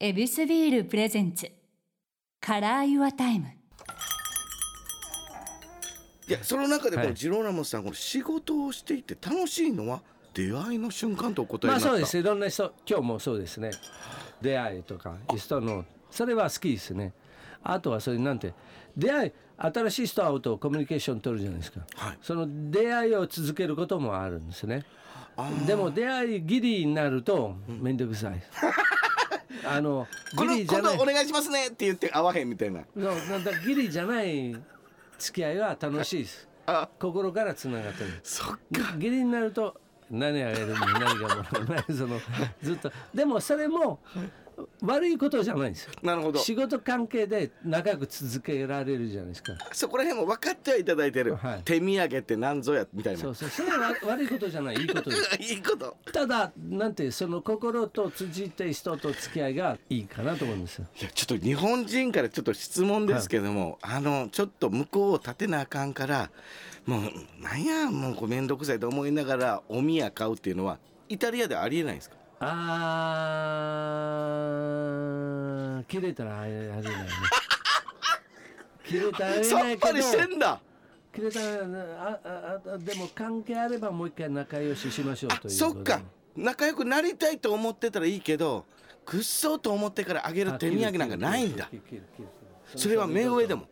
エビスビール presents。Color Your Time。いやその中でこはい。のジローラモさんこの仕事をしていて楽しいのは出会いの瞬間とお答えになった、まあそうです。いろんな人今日もそうですね。出会いとか人の。それは好きですね。あとはそういうなんて出会い新しい人会うとコミュニケーション取るじゃないですか、はい。その出会いを続けることもあるんですね。でも出会いギリになると面倒くさい、あ のこのギリじゃない。今度お願いしますねって言って会わへんみたいな。なんだギリじゃない付き合いは楽しいです。あ心からつながってる。そっ義理になると何あげるの何がもらえないそのずっと。でもそれも悪いことじゃないんですよ。なるほど。仕事関係で長く続けられるじゃないですか。そこら辺も分かってはいただいてる、はい。手土産って何ぞやみたいなそうそう。それは悪いことじゃない。いいことです。いいこと。ただなんてその心と通じて人と付き合いがいいかなと思うんですよ。いやちょっと日本人からちょっと質問ですけども、あのちょっと向こうを立てなあかんからもうなんやもう面倒くさいと思いながらお宮買うっていうのはイタリアではありえないんですか？あー切れたらあれないね。切れたらあれさないけどっぱりしてんだ。切れたらあああでも関係あればもう一回仲良ししましょうあというそっか。仲良くなりたいと思ってたらいいけどくっそと思ってからあげる手土産なんかないんだ。切る切る切る切る。それは目上でも。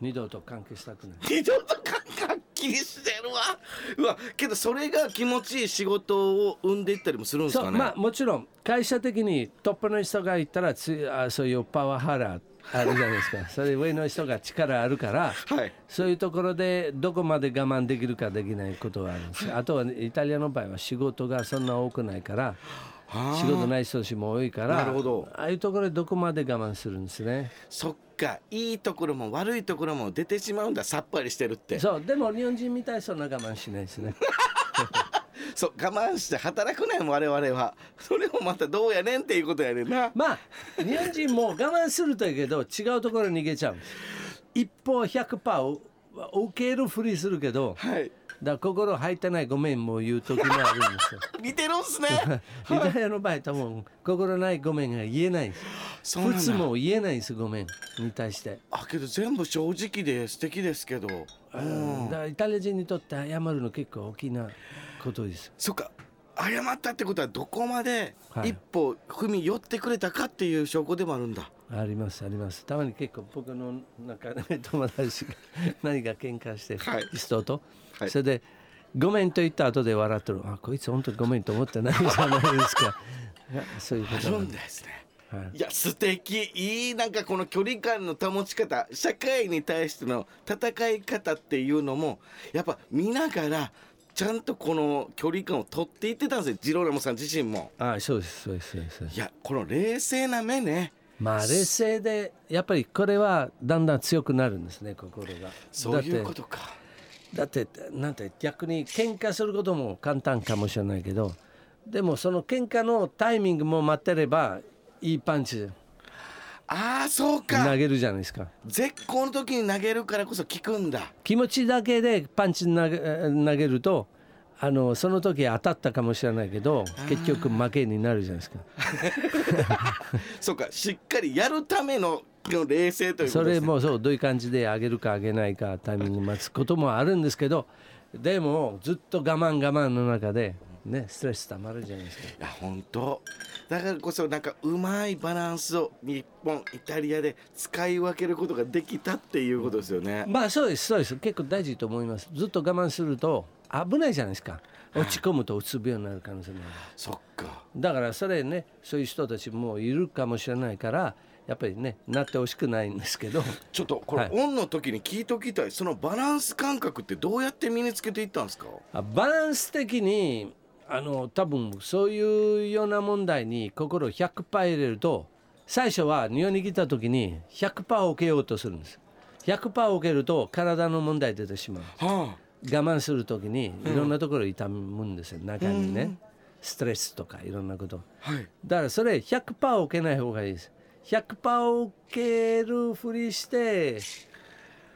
二度と関係したくない。二度と感はっきりしてるわ。うわけどそれが気持ちいい仕事を生んでいったりもするんですかね？まあもちろん会社的にトップの人がいたらつあそういうパワハラあるじゃないですか。それ上の人が力あるからはい。そういうところでどこまで我慢できるかできないことがあるんですよ。あとはイタリアの場合は仕事がそんな多くないから仕事ない人たちも多いからなるほど。ああいうところでどこまで我慢するんですね？そっかいいところも悪いところも出てしまうんだ。さっぱりしてるって。そう。でも日本人みたいにそんな我慢しないですね。そう我慢して働くねん我々は。それもまたどうやねんっていうことやねんな。まあ日本人も我慢するというけど違うところに逃げちゃう一方100%受けるふりするけどはい。だ心入ってないごめんも言う時もあるんですよ。似てるんすね。イタリアの場合多分心ないごめんが言えないんですそうなんだ。普通も言えないんですごめん。に対して、あけど全部正直で素敵ですけど。うん。だからイタリア人にとって謝るの結構大きなことです。そっか。謝ったってことはどこまではい。一歩踏み寄ってくれたかっていう証拠でもあるんだ、ありますあります。たまに結構僕の中で友達が何か喧嘩して、はい。人と、はい。それでごめんと言った後で笑ってる。あこいつ本当にごめんと思ってないじゃないですか。い やそういうことなんんですねはい。いや素敵。いいなんかこの距離感の保ち方。社会に対しての戦い方っていうのもやっぱ見ながらちゃんとこの距離感を取っていってたんですよ。ジローラモさん自身も。あそうですそうですそうです。いやこの冷静な目ね。まあ冷静でやっぱりこれはだんだん強くなるんですね心が。そういうことか。だってだってなんて逆に喧嘩することも簡単かもしれないけどでもその喧嘩のタイミングも待ってればいいパンチ。ああそうか。投げるじゃないですか。絶好の時に投げるからこそ効くんだ。気持ちだけでパンチ投げ投げるとあのその時当たったかもしれないけど結局負けになるじゃないですか。そうかしっかりやるためのこの冷静というこそれもそうどういう感じで上げるか上げないかタイミング待つこともあるんですけどでもずっと我慢我慢の中でねストレスたまるじゃないですか。いや本当。だからこそなんかうまいバランスを日本イタリアで使い分けることができたっていうことですよね。まあそうですそうです。結構大事と思います。ずっと我慢すると危ないじゃないですか。落ち込むとうつ病になる可能性もある。そっか。だからそれねそういう人たちもいるかもしれないからやっぱりねなってほしくないんですけど。ちょっとこれ、はい。オンの時に聞いておきたい。そのバランス感覚ってどうやって身につけていったんですか？あバランス的にあの多分そういうような問題に心100%入れると最初は日本に来た時に100%受けようとするんです。100%受けると体の問題出てしまう。は我慢する時にいろんなところ痛むんですよ中にね。ストレスとかいろんなこと。あはい。だからそれ100%受けない方がいいです。100%受けるふりして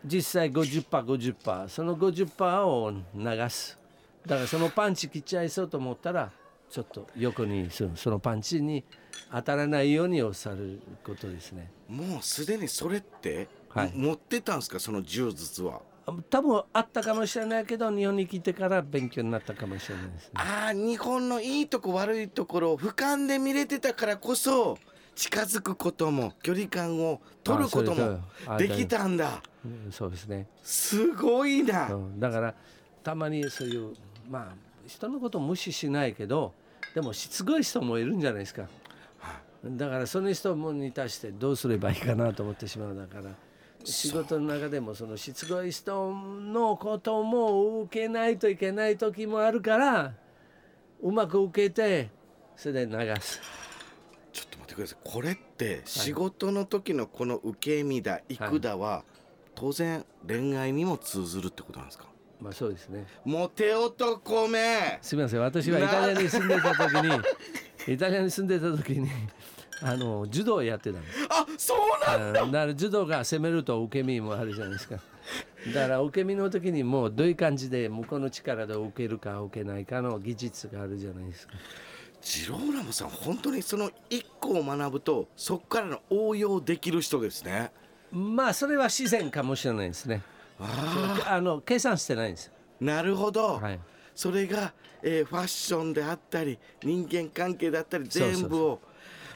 実際 50%50% その50%を流すだからそのパンチ切っちゃいそうと思ったらちょっと横にするそのパンチに当たらないように押されることですね。もうすでにそれって、はい。持ってたんですか？その柔術は。あ多分あったかもしれないけど日本に来てから勉強になったかもしれないですね。ああ日本のいいとこ悪いところを俯瞰で見れてたからこそ近づくことも距離感を取ることもできたんだ。うんそうですね。すごいな、うんだからたまにそういうまあ人のことを無視しないけどでもしつこい人もいるんじゃないですか。だからその人に対してどうすればいいかなと思ってしまうだから仕事の中でもそのしつこい人のことも受けないといけない時もあるからうまく受けてそれで流す。ちょっと待ってください。これって仕事の時のこの受け身だ幾だは、当然恋愛にも通ずるってことなんですか？まあそうですね。モテ男め。すみません。私はイタリアに住んでた時に イタリアに住んでた時にあの柔道をやってたんです。あそうなんうん。だから柔道が攻めると受け身もあるじゃないですか。だから受け身の時にもうどういう感じで向こうの力で受けるか受けないかの技術があるじゃないですか。ジローラモさん本当にその一個を学ぶとそこからの応用できる人ですね。まあそれは自然かもしれないですねああの計算してないんです。なるほど、はい。それが、えーファッションであったり人間関係だったり全部を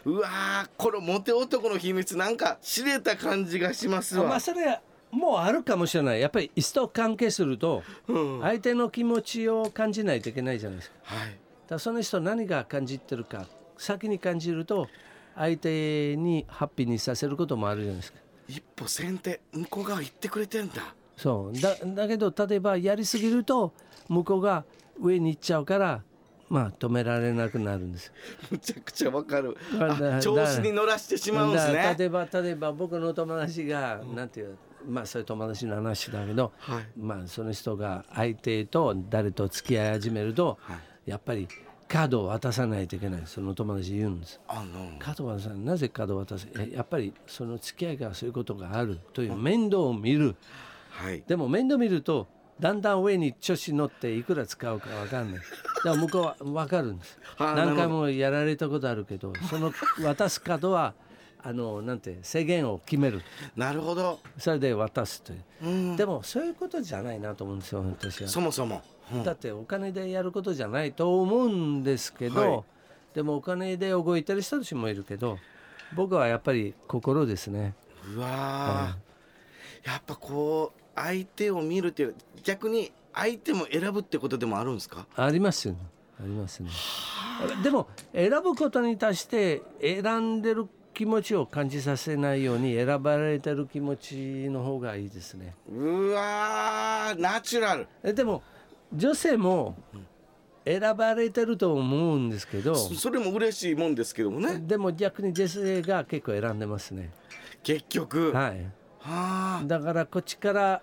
うわーこのモテ男の秘密なんか知れた感じがしますわ、まあそれはもうあるかもしれない。やっぱり人関係すると相手の気持ちを感じないといけないじゃないですか。だからその人何が感じてるか先に感じると相手にハッピーにさせることもあるじゃないですか。一歩先手向こう側行ってくれてんだそう。だだけど例えばやりすぎると向こうが上に行っちゃうからまあ止められなくなるんですむちゃくちゃわかる。調子に乗らしてしまうんですね。例えば例えば僕の友達が、なんていうまあそういう友達の話だけど、はい。まあその人が相手と誰と付き合い始めると、はい。やっぱりカードを渡さないといけない。その友達言うんです。あのカードを渡さない。なぜカードを渡せえやっぱりその付き合いがそういうことがあるという面倒を見るはい。でも面倒見るとだんだん上に調子に乗っていくら使うか分かんない。だから向こうは分かるんです。はあ何回もやられたことあるけどその渡すカードはあのなんて制限を決める。なるほど、それで渡すという。うん、でもそういうことじゃないなと思うんですよ私は。そもそも、うん。だってお金でやることじゃないと思うんですけど、はい。でもお金で動いてる人たちもいるけど僕はやっぱり心ですね。うわー、やっぱこう相手を見るっていう逆に相手も選ぶってことでもあるんですか？ありますよね。ありますね。でも選ぶことに対して選んでる気持ちを感じさせないように選ばれてる気持ちの方がいいですね。うわーナチュラル。えでも女性も選ばれてると思うんですけどそそれも嬉しいもんですけどもね。でも逆に女性が結構選んでますね。結局。ははい。あだからこっちから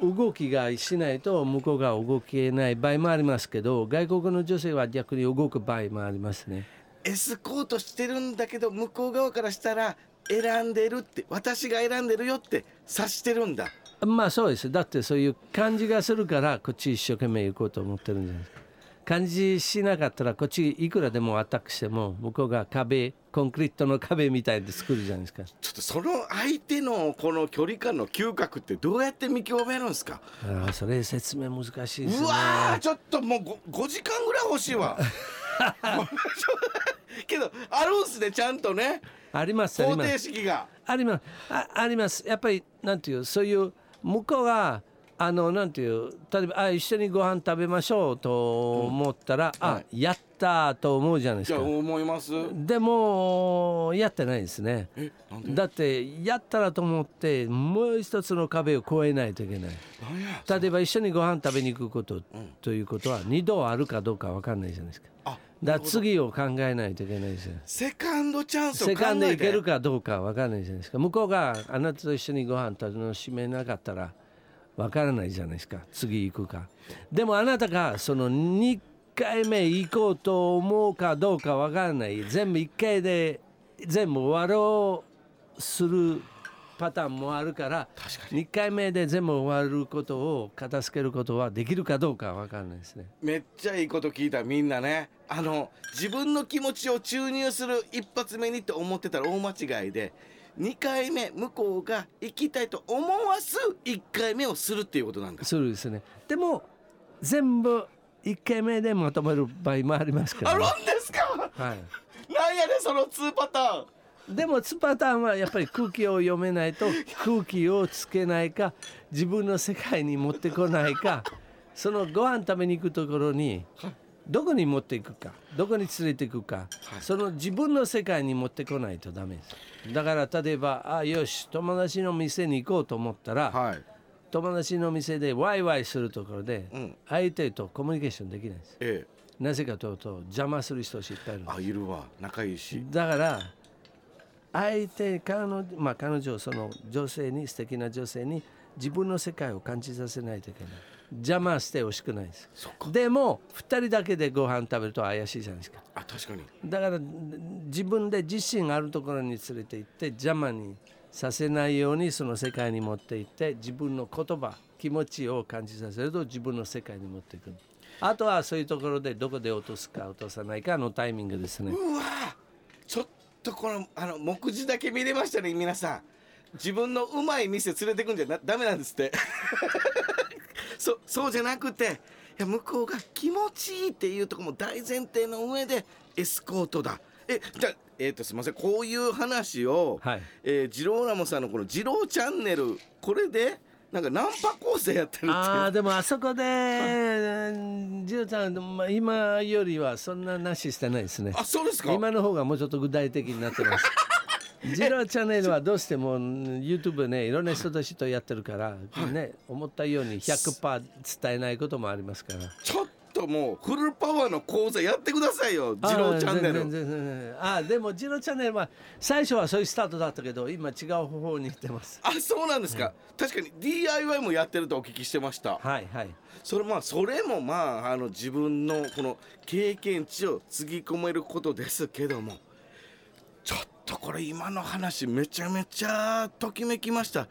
動きがしないと向こうが動けない場合もありますけど外国の女性は逆に動く場合もありますね。エスコートしてるんだけど向こう側からしたら選んでるって私が選んでるよって察してるんだ。まあそうです。だってそういう感じがするからこっち一生懸命行こうと思ってるんじゃないですか感じしなかったらこっちいくらでもアタックしても向こうが壁コンクリートの壁みたいで作るじゃないですか。ちょっとその相手のこの距離感の嗅覚ってどうやって見極めるんですか？ああそれ説明難しいですね。うわーちょっともう 5, 時間ぐらい欲しいわ。けどあるんすねちゃんとね。あります。方程式が。あります。ああります。やっぱりなんていうそういう向こうがあのなんていう例えばあ一緒にご飯食べましょうと思ったら、あやったと思うじゃないですか。思います？でもやってないですね。えなんで？だってやったらと思ってもう一つの壁を越えないといけない。なんや例えば一緒にご飯食べに行くこと、ということは二度あるかどうかわかんないじゃないですか。あだ次を考えないといけないですよ。セカンドチャンスを考えて。セカンドいけるかどうかわからないじゃないですか。向こうがあなたと一緒にご飯楽しめなかったらわからないじゃないですか。次行くか。でもあなたがその2回目行こうと思うかどうかわからない。全部1回で全部終わろうするパターンもあるから2回目で全部終わることを片付けることはできるかどうかわからないですね。めっちゃいいこと聞いたみんなね。あの自分の気持ちを注入する一発目にって思ってたら大間違いで2回目向こうが行きたいと思わす1回目をするっていうことなんだ。そうですね。でも全部1回目でまとめる場合もありますから、あるねんですか？はい、なんやねんその2パターン。でも2パターンはやっぱり空気を読めないと空気をつけないか自分の世界に持ってこないかそのご飯食べに行くところにどこに持っていくかどこに連れていくか、その自分の世界に持ってこないとダメです。だから例えばあよし友達の店に行こうと思ったら、はい。友達の店でワイワイするところでうん。相手とコミュニケーションできないです。ええ。なぜかというと邪魔する人いっぱいいるあいるわ。仲いいし。だから相手彼女,、まあ、彼女その女性に素敵な女性に自分の世界を感じさせないといけない邪魔してほしくないですでも2人だけでご飯食べると怪しいじゃないですか。あ確かに。だから自分で自信があるところに連れて行って邪魔にさせないようにその世界に持って行って自分の言葉気持ちを感じさせると自分の世界に持っていく。あとはそういうところでどこで落とすか落とさないかのタイミングですね。うわちょっとこのあの目次だけ見れましたね皆さん。自分のうまい店連れてくんじゃなダメなんですってそそうじゃなくていや向こうが気持ちいいっていうところも大前提の上でエスコートだ。えじゃあえっ、とすみません。こういう話を、はい。えージローラモさんのこの「ジローチャンネル」これでなんかナンパ構成やってるってああでもあそこで ジロちゃん、まあ、今よりはそんななししてないですね。あそうですか。今の方がもうちょっと具体的になってます ジローチャンネルはどうしても YouTube ねいろんな人たちとやってるから、ね思ったように100%伝えないこともありますから。ちょっともうフルパワーの講座やってくださいよジローチャンネル。あー全然全然全然。あーでもジローチャンネルは最初はそういうスタートだったけど今違う方法に行ってます。あそうなんですか、確かに DIY もやってるとお聞きしてました。はいはい。それまあそれもまああの自分のこの経験値をつぎ込めることですけどもちょっとこれ今の話めちゃめちゃときめきました。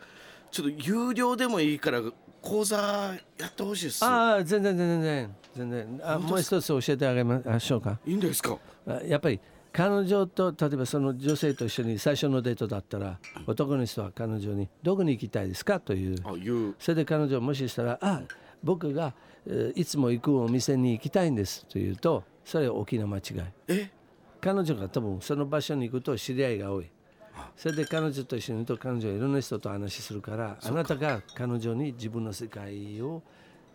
ちょっと有料でもいいから講座やってほしいです。ああ全然全然全然。あもう一つ教えてあげましょうか。いいんですか？あやっぱり彼女と例えばその女性と一緒に最初のデートだったら男の人は彼女に「どこに行きたいですか?」という。あ言う。それで彼女もししたら「あ僕が、えーいつも行くお店に行きたいんです」というとそれは大きな間違い。え？彼女が多分その場所に行くと知り合いが多い。それで彼女と一緒にいると彼女はいろんな人と話するからあなたが彼女に自分の世界を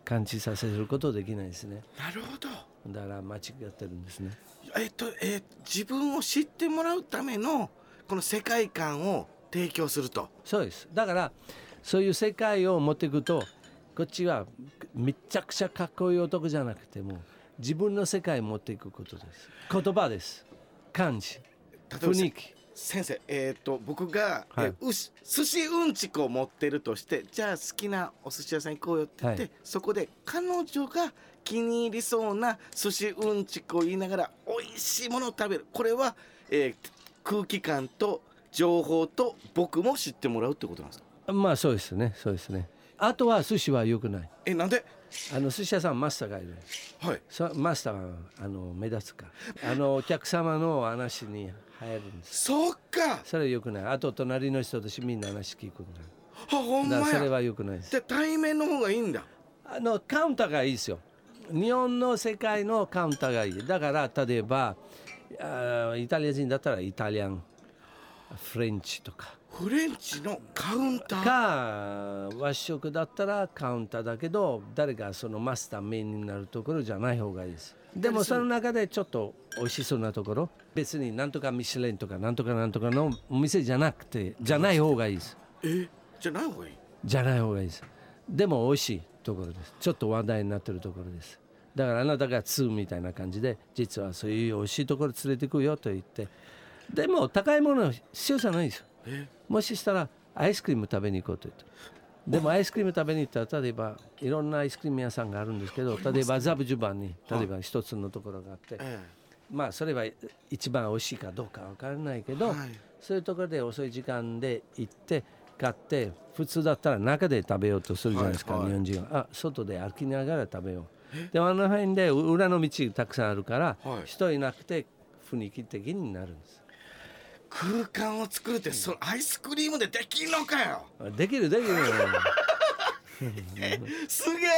感じさせることできないですね。なるほど。だから間違ってるんですね。えっと、えー自分を知ってもらうためのこの世界観を提供すると。そうです。だからそういう世界を持っていくとこっちはめちゃくちゃかっこいい男じゃなくても自分の世界を持っていくことです。言葉です感じ雰囲気先生えっ、と僕が、はい。えうし寿司うんちくを持ってるとしてじゃあ好きなお寿司屋さん行こうよって言って、はい。そこで彼女が気に入りそうな寿司うんちくを言いながら美味しいものを食べる。これは、えー空気感と情報と僕も知ってもらうってことなんですか？まあそうですね。そうですね。あとは寿司は良くない。えなんで？あの寿司屋さんマスターがいるはい。そマスターはあの目立つか。らあのお客様の話に入るんです。そっか。それは良くない。あと隣の人たちみんな話聞くんだ。あほんまや。それは良くないです。じゃあ対面の方がいいんだ。あのカウンターがいいですよ。日本の世界のカウンターがいい。だから例えばあイタリア人だったらイタリアンフレンチとかフレンチのカウンター？か和食だったらカウンターだけど誰がそのマスターメインになるところじゃない方がいいです。でもその中でちょっと美味しそうなところ。別になんとかミシュレンとかなんとかなんとかのお店じゃなくてじゃない方がいいです。え？じゃない方がいい？じゃない方がいいです。でも美味しいところです。ちょっと話題になってるところです。だからあなたが2みたいな感じで実はそういう美味しいところ連れてくよと言って。でも高いもの必要じゃないですよ。えもししたらアイスクリーム食べに行こうと言ってでもアイスクリーム食べに行ったら例えばいろんなアイスクリーム屋さんがあるんですけど例えばザブジュバンに例えば一つのところがあってえまあそれは一番美味しいかどうかわからないけど、はい。そういうところで遅い時間で行って買って普通だったら中で食べようとするじゃないですか、日本人は。あ外で歩きながら食べよう。でもあの辺で裏の道たくさんあるから、はい。人いなくて雰囲気的になるんです空間を作るってそのアイスクリームでできんのかよ。できるできるすげえ。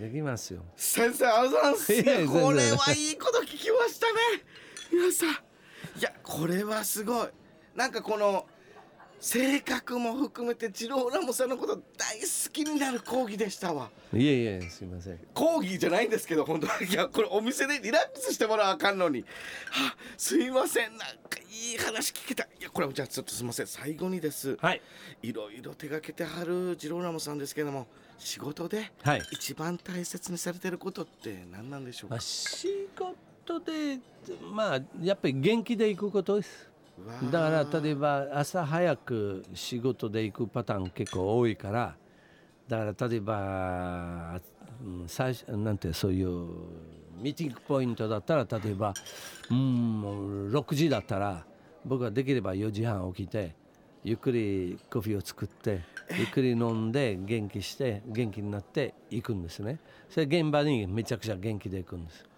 できますよ。先生あざいますこれはいいこと聞きましたね。皆さん。いやこれはすごい。なんかこの性格も含めてジローラモさんのこと大好きになる講義でしたわ。いえいえすいません。講義じゃないんですけど本当。はいやこれお店でリラックスしてもらわあかんのに。はすいません。なんかいい話聞けた。いやこれじゃあちょっとすいません。最後にです。はい。いろいろ手がけてはるジローラモさんですけども仕事ではい。一番大切にされてることって何なんでしょうか？まあ、仕事でまあやっぱり元気で行くことですだから例えば朝早く仕事で行くパターン結構多いからだから例えば、最初なんてそういうミーティングポイントだったら例えばうん6時だったら僕はできれば4時半起きてゆっくりコーヒーを作ってゆっくり飲んで元気して元気になって行くんですね。それ現場にめちゃくちゃ元気で行くんです。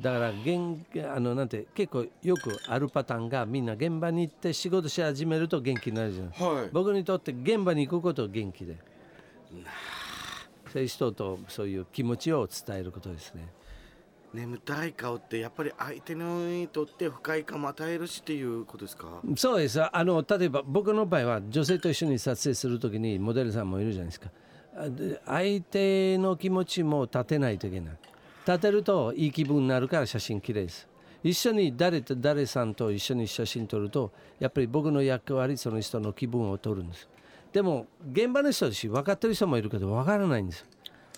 だから元あのなんて結構よくあるパターンがみんな現場に行って仕事し始めると元気になるじゃないはい。僕にとって現場に行くこと元気で。そういう人とそういう気持ちを伝えることですね。眠たい顔ってやっぱり相手にとって不快感も与えるしっていうことですか？そうです。あの例えば僕の場合は女性と一緒に撮影するときにモデルさんもいるじゃないですか。相手の気持ちも立てないといけない立てるといい気分になるから写真綺麗です。一緒に誰と誰さんと一緒に写真撮るとやっぱり僕の役割その人の気分を撮るんです。でも現場の人だし分かってる人もいるけど分からないんです。よ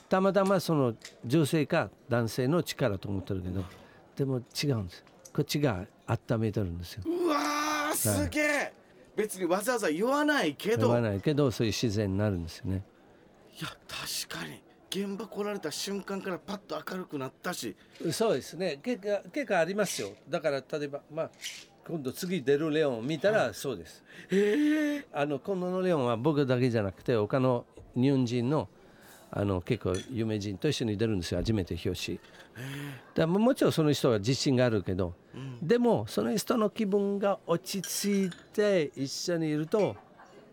たまたまその女性か男性の力と思ってるけどでも違うんです。こっちが温めてるんですよ。うわーすげえ、別にわざわざ言わないけど。言わないけどそういう自然になるんですよね。いや確かに現場来られた瞬間からパッと明るくなったし。そうですね。結構結構ありますよ。だから例えばまあ今度次出るレオンを見たらそうです。へえ。あの今度のレオンは僕だけじゃなくて他の日本人のあの結構有名人と一緒に出るんですよ。初めて表紙。だからもちろんその人は自信があるけど、でもその人の気分が落ち着いて一緒にいると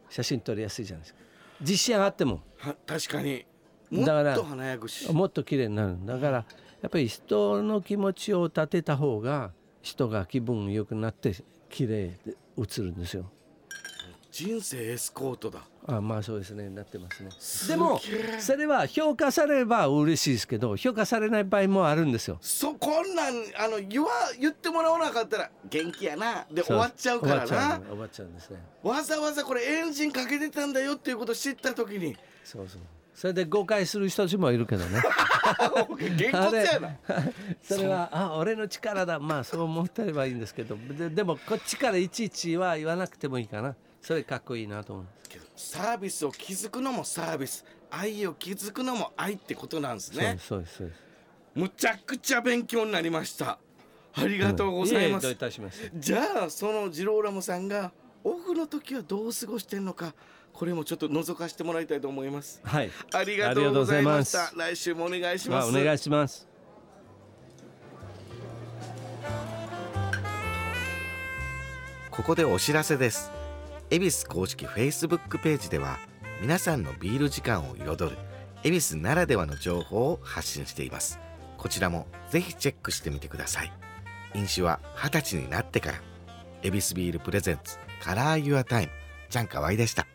写真撮りやすいじゃないですか。自信あっても。は確かにだからと華やぐし。もっと綺麗になる。だからやっぱり人の気持ちを立てた方が人が気分良くなって綺麗で映るんですよ。人生エスコートだ。あまあそうですね。なってますね。でもそれは評価されれば嬉しいですけど評価されない場合もあるんですよ。そこんなんあの言わ言ってもらわなかったら元気やな。で終わっちゃうからな。う。終わっちゃうんですね。わざわざこれエンジンかけてたんだよっていうことを知った時に。そうそうそれで誤解する人たちもいるけどね。げんこつやな それはあ俺の力だまあそう思ってればいいんですけど。ででもこっちからいちいちは言わなくてもいいかな。それかっこいいなと思う。けどサービスを築くのもサービス愛を築くのも愛ってことなんですね。そうですそうですむちゃくちゃ勉強になりました。ありがとうございます、ういたしまして。じゃあそのジローラモさんがオフの時はどう過ごしてんのかこれもちょっと覗かせてもらいたいと思います。はい。ありがとうございました。来週もお願いしまますあお願いします。ここでお知らせです。恵比寿公式 Facebook ページでは皆さんのビール時間を彩る恵比寿ならではの情報を発信しています。こちらもぜひチェックしてみてください。飲酒は20歳になってから。恵比寿ビールプレゼンツカラーユアタイムちゃんかわいでした。